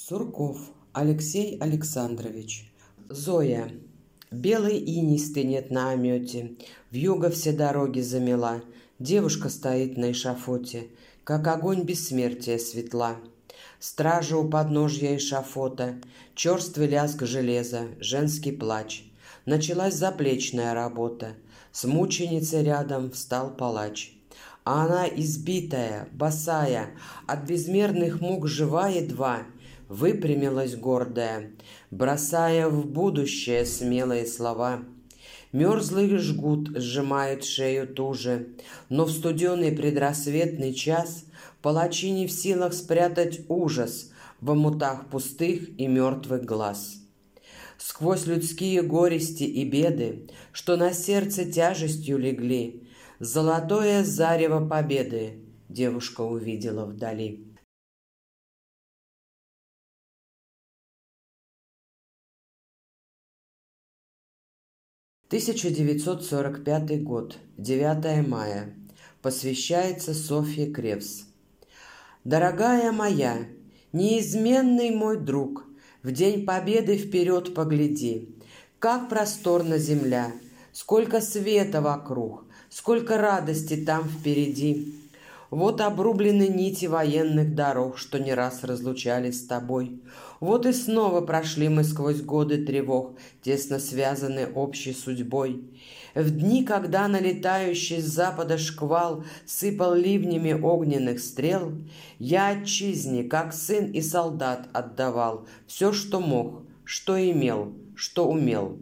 Сурков Алексей Александрович. Зоя. Белый иней стынет на омете, Вьюга все дороги замела, Девушка стоит на эшафоте, Как огонь бессмертия светла. Стража у подножья эшафота, Черствый лязг железа, женский плач. Началась заплечная работа, С мученицей рядом встал палач. А она избитая, босая, От безмерных мук жива едва — выпрямилась гордая, бросая в будущее смелые слова. Мерзлый жгут сжимает шею туже, но в студеный предрассветный час палачи не в силах спрятать ужас в омутах пустых и мертвых глаз. Сквозь людские горести и беды, что на сердце тяжестью легли, золотое зарево победы девушка увидела вдали. 1945 год, 9 мая. Посвящается Софье Кревс. Дорогая моя, неизменный мой друг, В день победы вперед погляди. Как просторна земля, сколько света вокруг, Сколько радости там впереди. Вот обрублены нити военных дорог, что не раз разлучали с тобой. Вот и снова прошли мы сквозь годы тревог, тесно связаны общей судьбой. В дни, когда налетающий с запада шквал сыпал ливнями огненных стрел, я отчизне, как сын и солдат, отдавал все, что мог, что имел, что умел.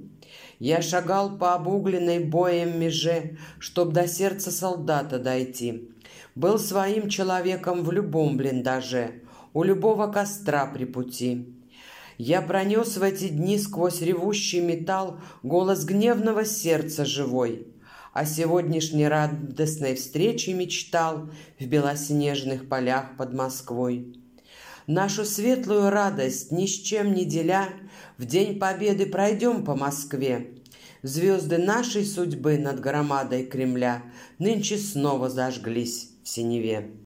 Я шагал по обугленной боем меже, чтоб до сердца солдата дойти. Был своим человеком в любом блиндаже, у любого костра при пути. Я пронес в эти дни сквозь ревущий металл голос гневного сердца живой. О сегодняшней радостной встрече мечтал в белоснежных полях под Москвой. Нашу светлую радость ни с чем не деля, В день победы пройдем по Москве. Звезды нашей судьбы над громадой Кремля Нынче снова зажглись в синеве.